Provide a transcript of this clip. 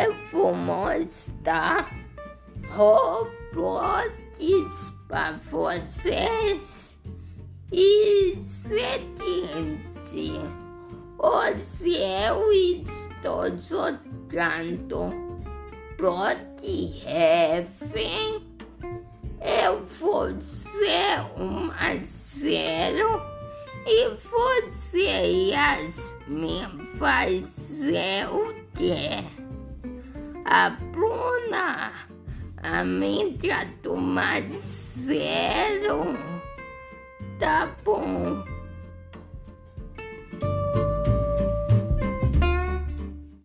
eu vou mostrar Roblox para vocês. E seguinte, hoje eu estou jogando Bloodhaven. Eu vou ser uma zero e você, Yasmin, fazer o quê? A Bruna, a amiga do Marcelo. Tá bom.